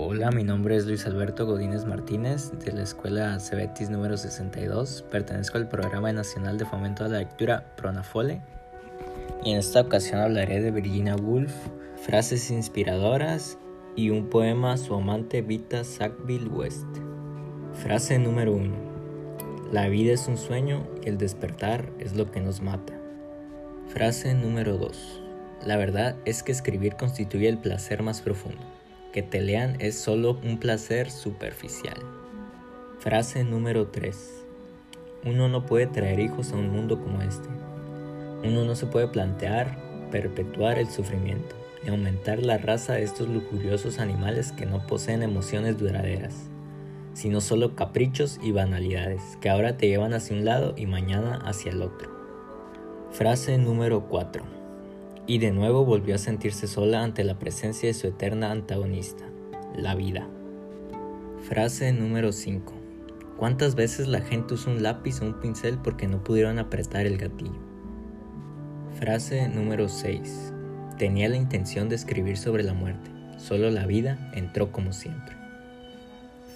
Hola, mi nombre es Luis Alberto Godínez Martínez de la Escuela Cebetis número 62. Pertenezco al Programa Nacional de Fomento a la Lectura Pronafole. Y en esta ocasión hablaré de Virginia Woolf, frases inspiradoras y un poema a su amante Vita Sackville West. Frase número 1. La vida es un sueño y el despertar es lo que nos mata. Frase número 2. La verdad es que escribir constituye el placer más profundo que te lean es solo un placer superficial. Frase número 3. Uno no puede traer hijos a un mundo como este. Uno no se puede plantear perpetuar el sufrimiento y aumentar la raza de estos lujuriosos animales que no poseen emociones duraderas, sino solo caprichos y banalidades que ahora te llevan hacia un lado y mañana hacia el otro. Frase número 4 y de nuevo volvió a sentirse sola ante la presencia de su eterna antagonista, la vida. Frase número 5. ¿Cuántas veces la gente usa un lápiz o un pincel porque no pudieron apretar el gatillo? Frase número 6. Tenía la intención de escribir sobre la muerte, solo la vida entró como siempre.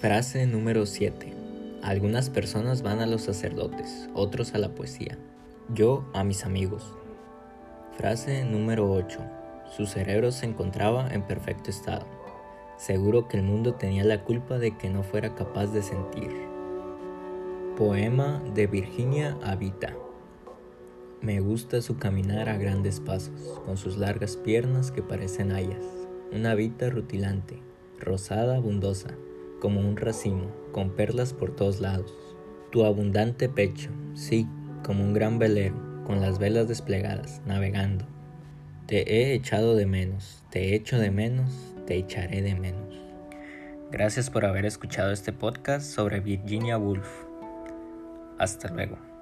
Frase número 7. Algunas personas van a los sacerdotes, otros a la poesía. Yo a mis amigos, Frase número 8. Su cerebro se encontraba en perfecto estado. Seguro que el mundo tenía la culpa de que no fuera capaz de sentir. Poema de Virginia Habita. Me gusta su caminar a grandes pasos, con sus largas piernas que parecen hayas. Una vita rutilante, rosada abundosa, como un racimo, con perlas por todos lados. Tu abundante pecho, sí, como un gran velero, con las velas desplegadas, navegando. Te he echado de menos, te echo de menos, te echaré de menos. Gracias por haber escuchado este podcast sobre Virginia Woolf. Hasta luego.